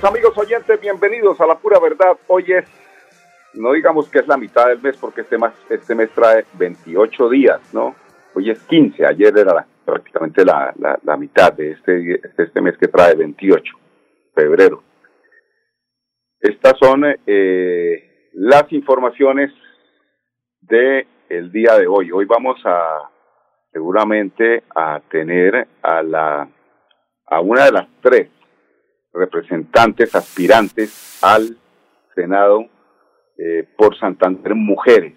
Amigos oyentes, bienvenidos a la pura verdad. Hoy es, no digamos que es la mitad del mes porque este mes, este mes trae 28 días, ¿no? Hoy es 15, ayer era prácticamente la, la, mitad de este, este mes que trae 28, febrero. Estas son eh, las informaciones de el día de hoy. Hoy vamos a seguramente a tener a la a una de las tres representantes aspirantes al Senado eh, por Santander Mujeres.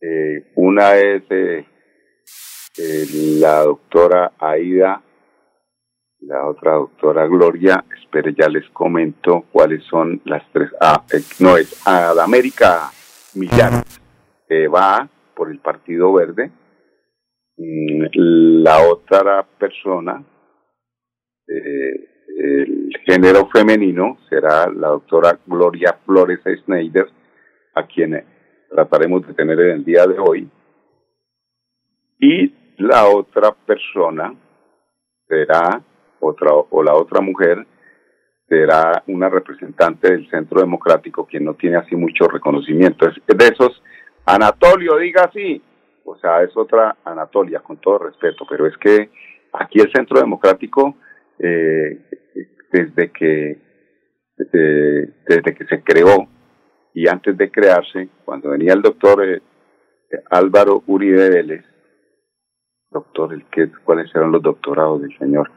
Eh, una es eh, la doctora Aida, la otra doctora Gloria, espere ya les comento cuáles son las tres. Ah, no, es Adamérica Millar, va por el Partido Verde. Mm, la otra persona, eh, el género femenino será la doctora Gloria Flores Schneider, a quien trataremos de tener en el día de hoy. Y la otra persona será otra o la otra mujer será una representante del Centro Democrático quien no tiene así mucho reconocimiento. Es de esos, Anatolio, diga así. O sea, es otra Anatolia, con todo respeto, pero es que aquí el Centro Democrático eh, desde que desde, que se creó y antes de crearse, cuando venía el doctor eh, Álvaro Uribe Vélez, doctor, el que, ¿cuáles eran los doctorados del señor?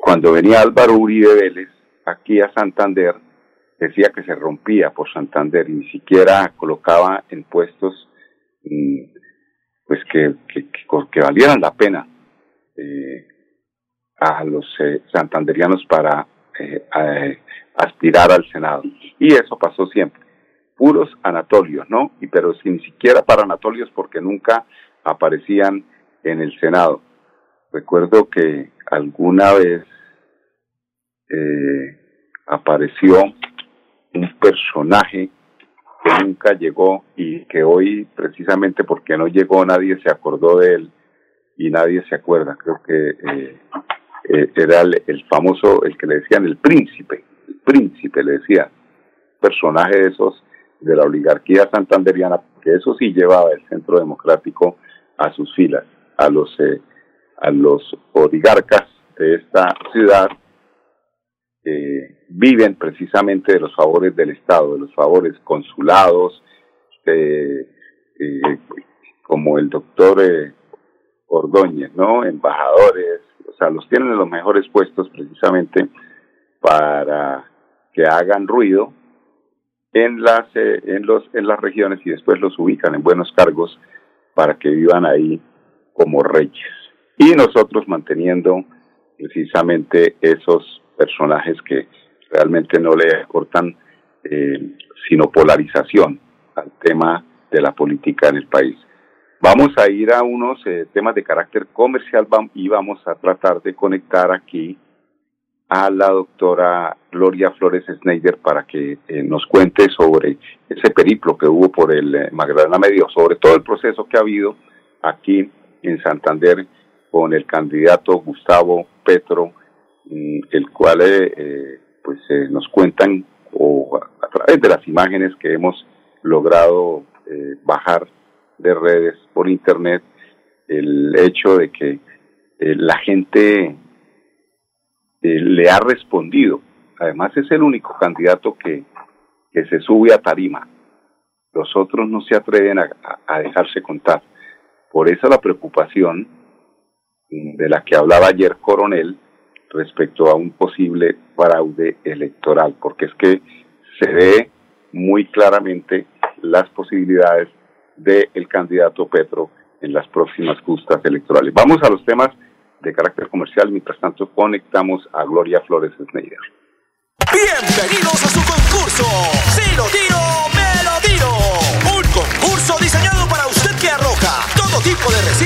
Cuando venía Álvaro Uribe Vélez aquí a Santander, decía que se rompía por Santander y ni siquiera colocaba en puestos mm, pues que, que, que, valieran la pena eh, a los eh, santanderianos para eh, aspirar al Senado. Y eso pasó siempre. Puros Anatolios, ¿no? Y pero sin siquiera para Anatolios porque nunca aparecían en el Senado. Recuerdo que alguna vez eh, apareció un personaje que nunca llegó y que hoy precisamente porque no llegó nadie se acordó de él y nadie se acuerda. Creo que eh, eh, era el, famoso, el que le decían el príncipe, el príncipe le decía, personaje de esos de la oligarquía santanderiana, que eso sí llevaba el centro democrático a sus filas, a los, eh, a los oligarcas de esta ciudad que viven precisamente de los favores del Estado, de los favores consulados, eh, como el doctor Ordóñez, ¿no? Embajadores, o sea, los tienen en los mejores puestos precisamente para que hagan ruido en las eh, en los en las regiones y después los ubican en buenos cargos para que vivan ahí como reyes y nosotros manteniendo precisamente esos personajes que realmente no le aportan eh, sino polarización al tema de la política en el país. Vamos a ir a unos eh, temas de carácter comercial y vamos a tratar de conectar aquí a la doctora Gloria Flores Schneider para que eh, nos cuente sobre ese periplo que hubo por el eh, Magdalena Medio, sobre todo el proceso que ha habido aquí en Santander con el candidato Gustavo Petro, mm, el cual eh, pues nos cuentan o a través de las imágenes que hemos logrado bajar de redes por internet el hecho de que la gente eh, le ha respondido. Además es el único candidato que, que se sube a tarima. Los otros no se atreven a, a dejarse contar. Por eso la preocupación de la que hablaba ayer Coronel respecto a un posible fraude electoral, porque es que se ve muy claramente las posibilidades del candidato Petro en las próximas justas electorales. Vamos a los temas de carácter comercial. Mientras tanto, conectamos a Gloria Flores Schneider. Bienvenidos a su concurso. Si lo tiro, me lo tiro. Un concurso diseñado para usted que arroja todo tipo de residuos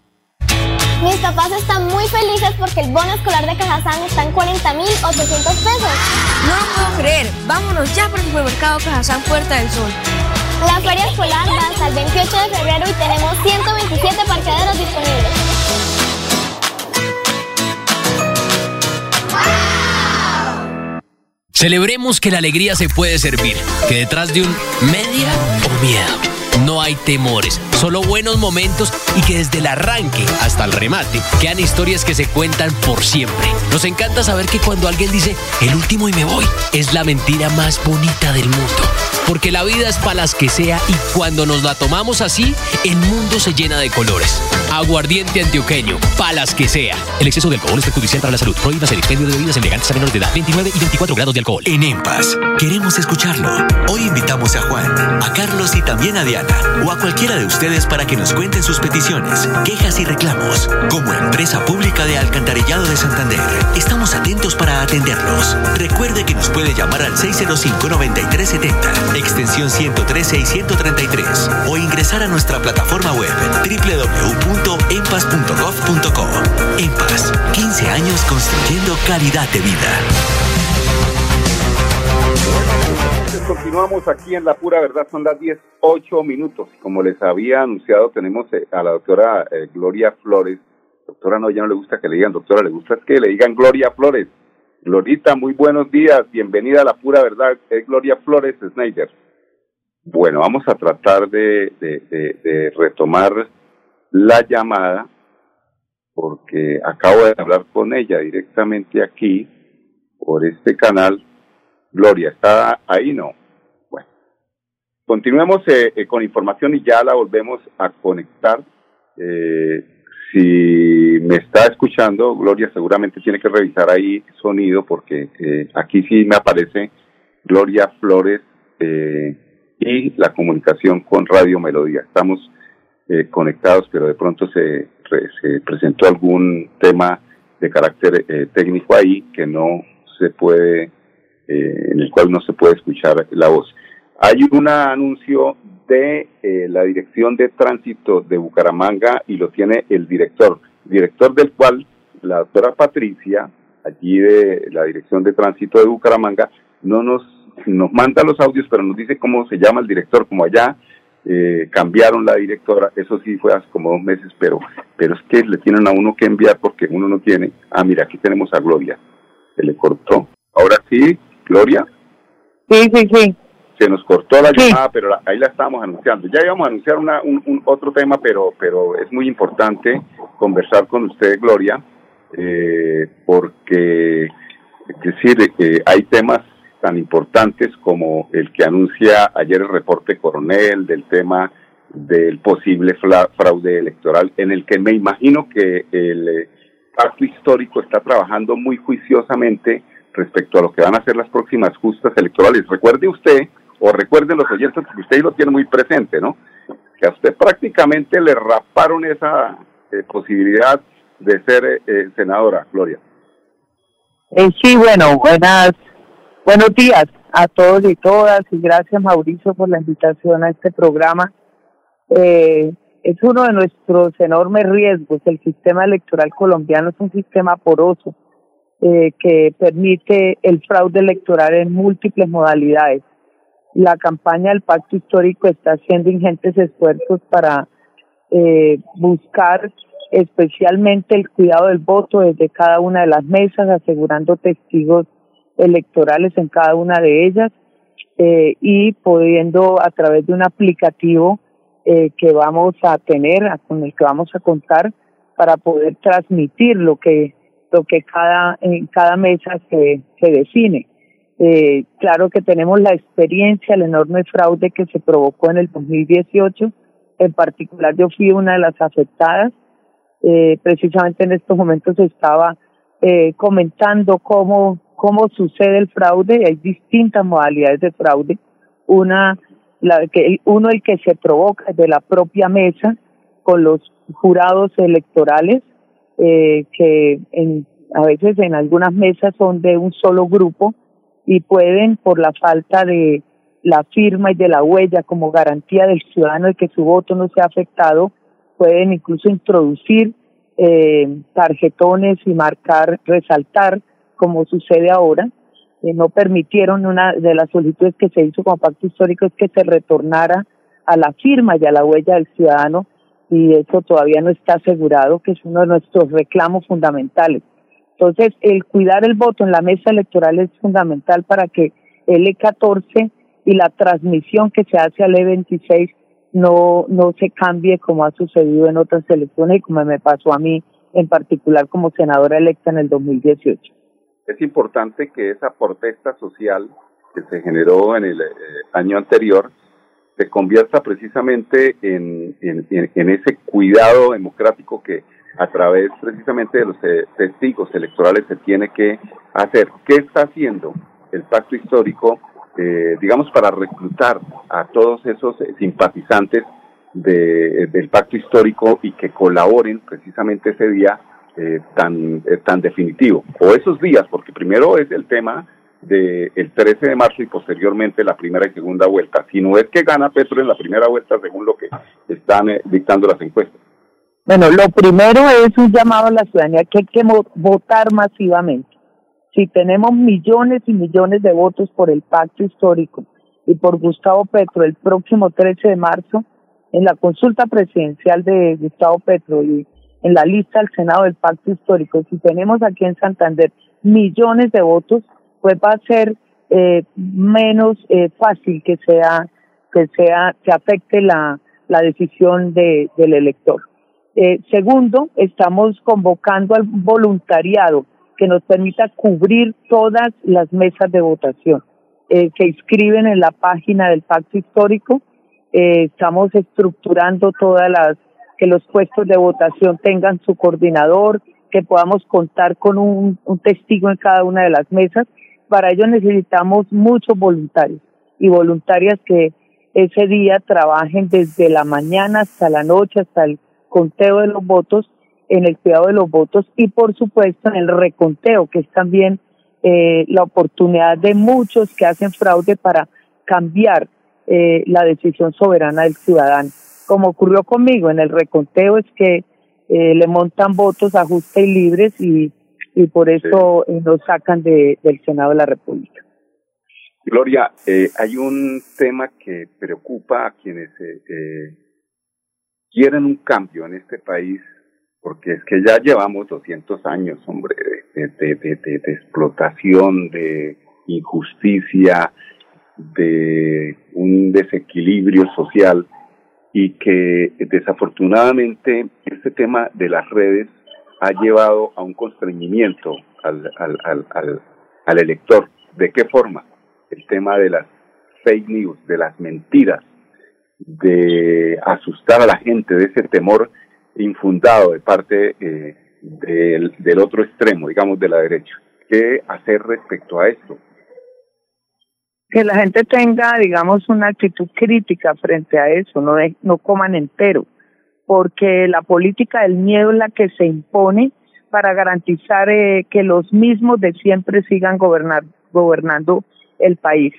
Mis papás están muy felices porque el bono escolar de Cajazán está en 40.800 pesos. No lo puedo creer. Vámonos ya por el supermercado Cajazán Puerta del Sol. La feria escolar va hasta el 28 de febrero y tenemos 127 parqueaderos disponibles. Celebremos que la alegría se puede servir, que detrás de un media o miedo no hay temores, solo buenos momentos y que desde el arranque hasta el remate quedan historias que se cuentan por siempre. Nos encanta saber que cuando alguien dice el último y me voy, es la mentira más bonita del mundo. Porque la vida es para las que sea y cuando nos la tomamos así, el mundo se llena de colores. Aguardiente antioqueño, palas que sea. El exceso de alcohol es perjudicial para la salud. Prohíbas el expendio de bebidas elegantes a menores de edad. 29 y 24 grados de alcohol. En EMPAS, queremos escucharlo. Hoy invitamos a Juan, a Carlos y también a Diana o a cualquiera de ustedes para que nos cuenten sus peticiones, quejas y reclamos. Como empresa pública de Alcantarillado de Santander, estamos atentos para atenderlos. Recuerde que nos puede llamar al 605-9370, extensión 113 y 133, o ingresar a nuestra plataforma web www.empas.gov.co. Empas, 15 años construyendo calidad de vida continuamos aquí en La Pura Verdad, son las 10, 8 minutos. Como les había anunciado, tenemos eh, a la doctora eh, Gloria Flores. Doctora, no, ya no le gusta que le digan doctora, le gusta que le digan Gloria Flores. Glorita, muy buenos días, bienvenida a La Pura Verdad, Gloria Flores Snyder. Bueno, vamos a tratar de retomar la llamada porque acabo de hablar con ella directamente aquí por este canal Gloria, ¿está ahí? No. Bueno. Continuemos eh, eh, con información y ya la volvemos a conectar. Eh, si me está escuchando, Gloria seguramente tiene que revisar ahí sonido porque aquí sí me aparece Gloria Flores y la comunicación con Radio Melodía. Estamos conectados, pero de pronto se, se presentó algún tema de carácter técnico ahí que no se puede eh, en el cual no se puede escuchar la voz. Hay un anuncio de eh, la Dirección de Tránsito de Bucaramanga y lo tiene el director, director del cual la doctora Patricia, allí de la Dirección de Tránsito de Bucaramanga, no nos, nos manda los audios, pero nos dice cómo se llama el director, como allá eh, cambiaron la directora, eso sí fue hace como dos meses, pero, pero es que le tienen a uno que enviar porque uno no tiene. Ah, mira, aquí tenemos a Gloria, se le cortó. Ahora sí, Gloria. Sí, sí, sí. se nos cortó la llamada, pero ahí la estábamos anunciando. Ya íbamos a anunciar una, un, otro tema, pero, pero es muy importante conversar con usted, Gloria, eh, porque es decir, eh, hay temas tan importantes como el que anuncia ayer el reporte coronel del tema del posible fraude electoral, en el que me imagino que el eh, pacto histórico está trabajando muy juiciosamente respecto a lo que van a ser las próximas justas electorales. Recuerde usted, o recuerden los oyentes, que usted lo tiene muy presente, ¿no? Que a usted prácticamente le raparon esa eh, posibilidad de ser senadora, Gloria. Eh, sí, bueno, buenas, buenos días a todos y todas y gracias Mauricio por la invitación a este programa. Eh, es uno de nuestros enormes riesgos. El sistema electoral colombiano es un sistema poroso eh, que permite el fraude electoral en múltiples modalidades. La campaña del pacto histórico está haciendo ingentes esfuerzos para eh, buscar especialmente el cuidado del voto desde cada una de las mesas, asegurando testigos electorales en cada una de ellas eh, y pudiendo a través de un aplicativo eh, que vamos a tener, con el que vamos a contar, para poder transmitir lo que lo que cada en cada mesa se, se define. Eh, claro que tenemos la experiencia, el enorme fraude que se provocó en el 2018. En particular, yo fui una de las afectadas eh, precisamente en estos momentos estaba eh, comentando cómo, cómo sucede el fraude. Hay distintas modalidades de fraude. Una, la que uno el que se provoca de la propia mesa con los jurados electorales, eh, que en, a veces en algunas mesas son de un solo grupo y pueden, por la falta de la firma y de la huella como garantía del ciudadano de que su voto no sea afectado, pueden incluso introducir eh, tarjetones y marcar, resaltar, como sucede ahora. Eh, no permitieron una de las solicitudes que se hizo como pacto histórico es que se retornara a la firma y a la huella del ciudadano y eso todavía no está asegurado, que es uno de nuestros reclamos fundamentales. Entonces, el cuidar el voto en la mesa electoral es fundamental para que el E14 y la transmisión que se hace al E26 no, no se cambie como ha sucedido en otras elecciones y como me pasó a mí en particular como senadora electa en el 2018. Es importante que esa protesta social que se generó en el eh, año anterior se convierta precisamente en, en, ese cuidado democrático que a través precisamente de los eh, testigos electorales se tiene que hacer. ¿Qué está haciendo el pacto histórico eh, digamos, para reclutar a todos esos eh, simpatizantes de, del pacto histórico y que colaboren precisamente ese día eh, tan, tan definitivo, o esos días, porque primero es el tema del el 13 de marzo y posteriormente la primera y segunda vuelta, si no es que gana Petro en la primera vuelta según lo que están dictando las encuestas. Bueno, lo primero es un llamado a la ciudadanía que hay que votar masivamente si tenemos millones y millones de votos por el pacto histórico y por Gustavo Petro el próximo 13 de marzo, en la consulta presidencial de Gustavo Petro y en la lista del Senado del pacto histórico, si tenemos aquí en Santander millones de votos, pues va a ser eh, menos eh, fácil que sea que sea que afecte la, la decisión de, del elector. Eh, segundo, estamos convocando al voluntariado que nos permita cubrir todas las mesas de votación. Eh, se inscriben en la página del pacto histórico. Estamos estructurando todas las, que los puestos de votación tengan su coordinador, que podamos contar con un testigo en cada una de las mesas. Para ello necesitamos muchos voluntarios y voluntarias que ese día trabajen desde la mañana hasta la noche, hasta el conteo de los votos en el cuidado de los votos y por supuesto en el reconteo, que es también eh, la oportunidad de muchos que hacen fraude para cambiar eh, la decisión soberana del ciudadano. Como ocurrió conmigo en el reconteo es que eh, le montan votos a justa y libres y, y por eso sí. nos sacan de, del Senado de la República. Gloria, hay un tema que preocupa a quienes quieren un cambio en este país porque es que ya llevamos 200 años, hombre, de, de, de, de explotación, de injusticia, de un desequilibrio social y que desafortunadamente este tema de las redes ha llevado a un constreñimiento al, al, al, al, al elector. ¿De qué forma? El tema de las fake news, de las mentiras, de asustar a la gente, de ese temor infundado de parte eh, del, del otro extremo, digamos, de la derecha. ¿Qué hacer respecto a esto? que la gente tenga, digamos, una actitud crítica frente a eso, no, de, no coman entero, porque la política del miedo es la que se impone para garantizar eh, que los mismos de siempre sigan gobernando el país.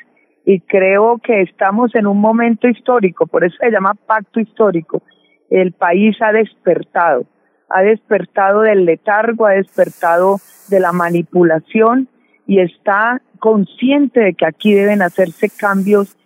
Y creo que estamos en un momento histórico, por eso se llama pacto histórico. El país ha despertado, ha despertado del letargo, ha despertado de la manipulación y está consciente de que aquí deben hacerse cambios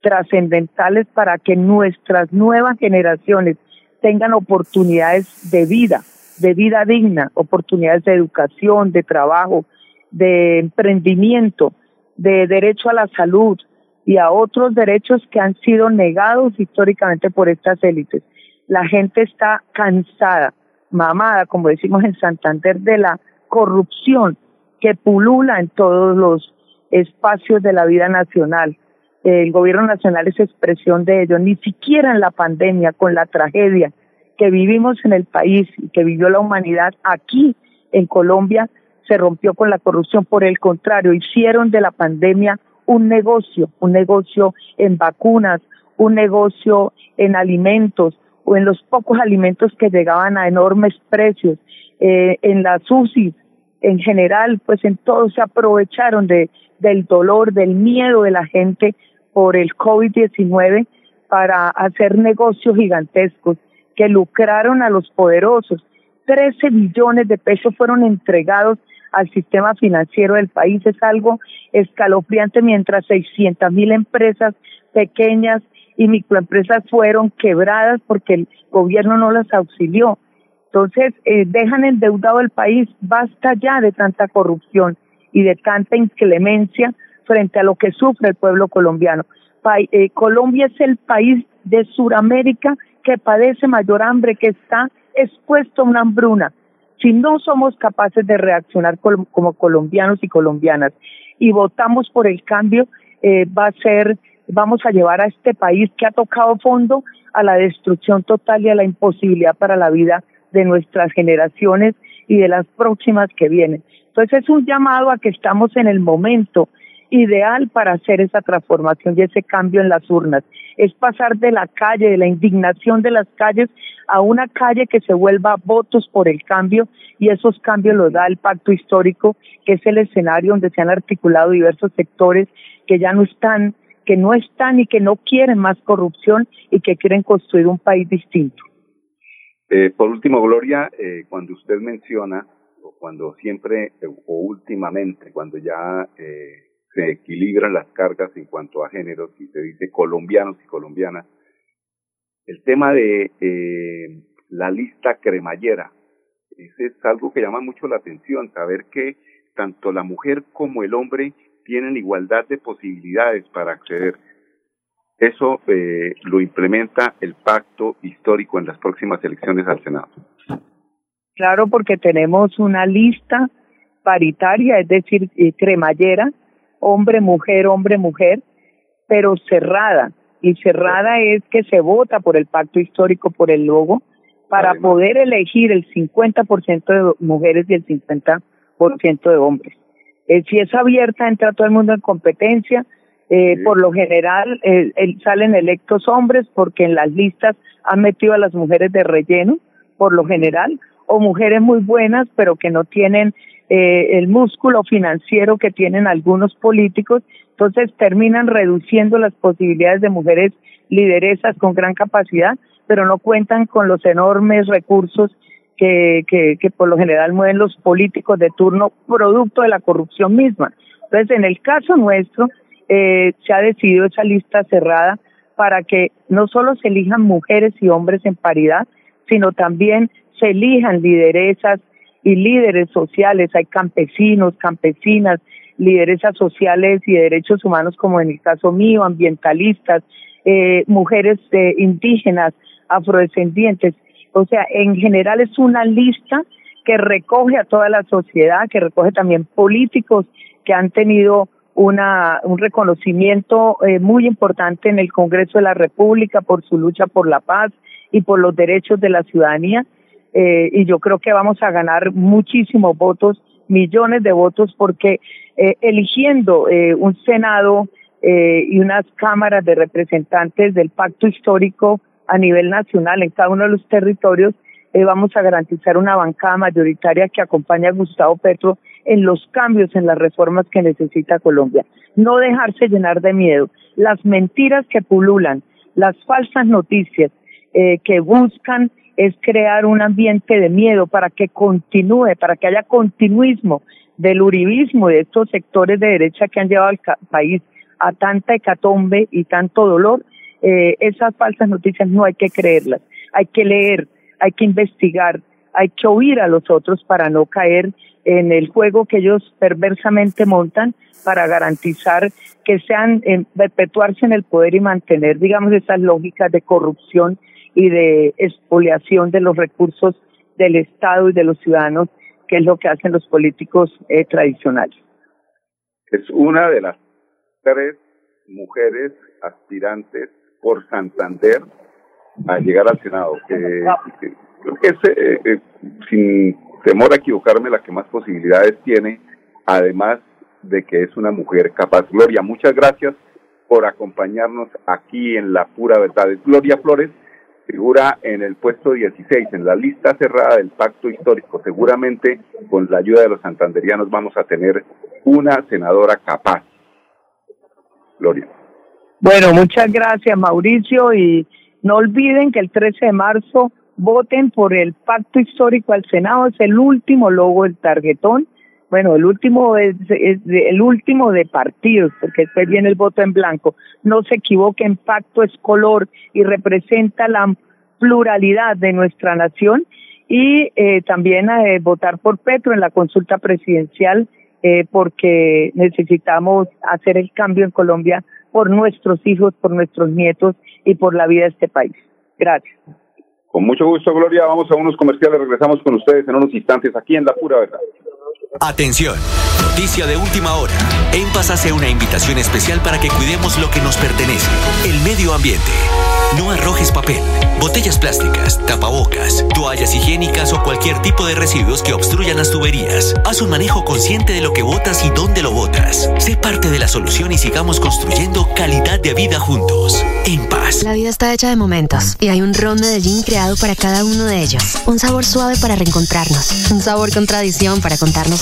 trascendentales para que nuestras nuevas generaciones tengan oportunidades de vida, de vida digna, oportunidades de educación, de trabajo, de emprendimiento, de derecho a la salud y a otros derechos que han sido negados históricamente por estas élites. La gente está cansada, mamada, como decimos en Santander, de la corrupción que pulula en todos los espacios de la vida nacional. El gobierno nacional es expresión de ello. Ni siquiera en la pandemia, con la tragedia que vivimos en el país y que vivió la humanidad aquí en Colombia, se rompió con la corrupción. Por el contrario, hicieron de la pandemia un negocio, un negocio en vacunas, un negocio en alimentos o en los pocos alimentos que llegaban a enormes precios, eh, en las UCI en general, pues en todo se aprovecharon de, del dolor, del miedo de la gente por el COVID-19 para hacer negocios gigantescos que lucraron a los poderosos. 13 millones de pesos fueron entregados al sistema financiero del país. Es algo escalofriante mientras 600 mil empresas pequeñas y microempresas fueron quebradas porque el gobierno no las auxilió. Entonces, eh, dejan endeudado el país. Basta ya de tanta corrupción y de tanta inclemencia frente a lo que sufre el pueblo colombiano. Eh, Colombia es el país de Sudamérica que padece mayor hambre, que está expuesto a una hambruna. Si no somos capaces de reaccionar como, colombianos y colombianas y votamos por el cambio, eh, va a ser, vamos a llevar a este país que ha tocado fondo a la destrucción total y a la imposibilidad para la vida de nuestras generaciones y de las próximas que vienen. Entonces es un llamado a que estamos en el momento ideal para hacer esa transformación y ese cambio en las urnas. Es pasar de la calle, de la indignación de las calles, a una calle que se vuelva votos por el cambio y esos cambios los da el pacto histórico, que es el escenario donde se han articulado diversos sectores que ya no están, que no están y que no quieren más corrupción y que quieren construir un país distinto. Eh, por último, Gloria, eh, cuando usted menciona cuando siempre eh, o últimamente, cuando ya se equilibran las cargas en cuanto a géneros y se dice colombianos y colombianas, el tema de eh, la lista cremallera, ese es algo que llama mucho la atención, saber que tanto la mujer como el hombre tienen igualdad de posibilidades para acceder. Eso eh, lo implementa el pacto histórico en las próximas elecciones al Senado. Claro, porque tenemos una lista paritaria, es decir, eh, cremallera, hombre, mujer, hombre, mujer, pero cerrada. Y cerrada es que se vota por el pacto histórico, por el logo, para poder elegir el 50% de mujeres y el 50% de hombres. Eh, si es abierta, entra todo el mundo en competencia. Eh, Por lo general, eh, salen electos hombres porque en las listas han metido a las mujeres de relleno, por lo general, o mujeres muy buenas, pero que no tienen eh, el músculo financiero que tienen algunos políticos, entonces terminan reduciendo las posibilidades de mujeres lideresas con gran capacidad, pero no cuentan con los enormes recursos que, que, que por lo general mueven los políticos de turno, producto de la corrupción misma. Entonces, en el caso nuestro, eh, se ha decidido esa lista cerrada para que no solo se elijan mujeres y hombres en paridad, sino también se elijan lideresas y líderes sociales, hay campesinos, campesinas, lideresas sociales y de derechos humanos, como en el caso mío, ambientalistas, eh, mujeres eh, indígenas, afrodescendientes. O sea, en general es una lista que recoge a toda la sociedad, que recoge también políticos que han tenido una, un reconocimiento eh, muy importante en el Congreso de la República por su lucha por la paz y por los derechos de la ciudadanía. Eh, y yo creo que vamos a ganar muchísimos votos, millones de votos, porque eh, eligiendo eh, un Senado eh, y unas cámaras de representantes del pacto histórico a nivel nacional en cada uno de los territorios, eh, vamos a garantizar una bancada mayoritaria que acompañe a Gustavo Petro en los cambios, en las reformas que necesita Colombia. No dejarse llenar de miedo. Las mentiras que pululan, las falsas noticias eh, que buscan es crear un ambiente de miedo para que continúe, para que haya continuismo del uribismo de estos sectores de derecha que han llevado al país a tanta hecatombe y tanto dolor, eh, esas falsas noticias no hay que creerlas, hay que leer, hay que investigar, hay que oír a los otros para no caer en el juego que ellos perversamente montan para garantizar que sean eh, perpetuarse en el poder y mantener, digamos, esas lógicas de corrupción y de expoliación de los recursos del Estado y de los ciudadanos, que es lo que hacen los políticos eh, tradicionales. Es una de las tres mujeres aspirantes por Santander a llegar al Senado. creo que es, eh, eh, sin temor a equivocarme, la que más posibilidades tiene, además de que es una mujer capaz. Gloria, muchas gracias por acompañarnos aquí en La Pura Verdad. Gloria Flores figura en el puesto 16, en la lista cerrada del pacto histórico. Seguramente con la ayuda de los santanderianos vamos a tener una senadora capaz. Gloria. Bueno, muchas gracias Mauricio y no olviden que el 13 de marzo voten por el pacto histórico al Senado, es el último logo del tarjetón. Bueno, el último es, el último de partidos, porque después viene el voto en blanco. No se equivoquen, pacto es color y representa la pluralidad de nuestra nación y eh, también eh, votar por Petro en la consulta presidencial eh, porque necesitamos hacer el cambio en Colombia por nuestros hijos, por nuestros nietos y por la vida de este país. Gracias. Con mucho gusto, Gloria. Vamos a unos comerciales. Regresamos con ustedes en unos instantes aquí en La Pura Verdad. Atención, noticia de última hora. En Paz hace una invitación especial para que cuidemos lo que nos pertenece, el medio ambiente. No arrojes papel, botellas plásticas, tapabocas, toallas higiénicas o cualquier tipo de residuos que obstruyan las tuberías. Haz un manejo consciente de lo que botas y dónde lo botas. Sé parte de la solución y sigamos construyendo calidad de vida juntos. En paz. La vida está hecha de momentos y hay un ron Medellín creado para cada uno de ellos. Un sabor suave para reencontrarnos. Un sabor con tradición para contarnos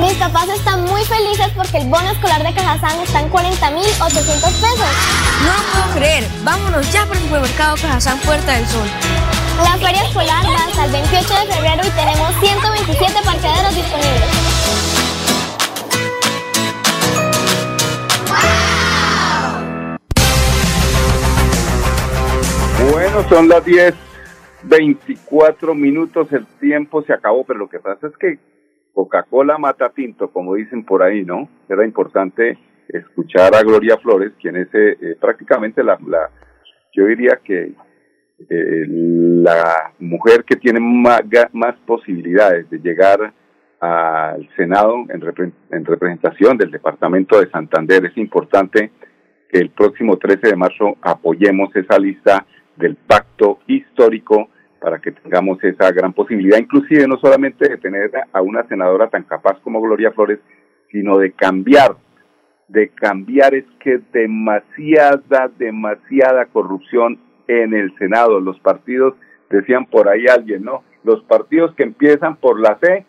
Mis papás están muy felices porque el bono escolar de Cajazán está en 40.800 pesos. No lo puedo creer. Vámonos ya por el supermercado Cajazán Puerta del Sol. La feria escolar va hasta el 28 de febrero y tenemos 127 parqueaderos disponibles. Bueno, son las 10, 24 minutos, el tiempo se acabó, pero lo que pasa es que Coca-Cola mata tinto, como dicen por ahí, ¿no? Era importante escuchar a Gloria Flores, quien es eh, eh, prácticamente la, la, yo diría que eh, la mujer que tiene más, posibilidades de llegar al Senado en, en representación del Departamento de Santander. Es importante que el próximo 13 de marzo apoyemos esa lista del pacto histórico para que tengamos esa gran posibilidad, inclusive no solamente de tener a una senadora tan capaz como Gloria Flores, sino de cambiar, de cambiar es que demasiada, demasiada corrupción en el Senado. Los partidos, decían por ahí alguien, ¿no? Los partidos que empiezan por la C,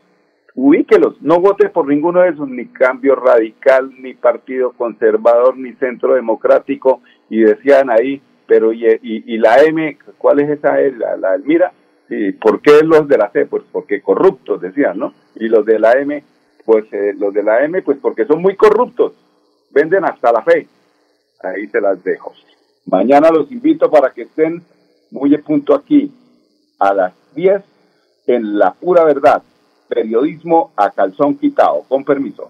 ubíquelos, no vote por ninguno de esos, ni cambio radical, ni partido conservador, ni centro democrático, y decían ahí, pero y, y, la M, ¿cuál es esa? La, la Elmira. ¿Y por qué los de la C? Pues porque corruptos, decían, ¿no? Y los de la M, pues eh, los de la M, pues porque son muy corruptos. Venden hasta la fe. Ahí se las dejo. Mañana los invito para que estén muy de punto aquí, a las 10, en La Pura Verdad. Periodismo a calzón quitado. Con permiso.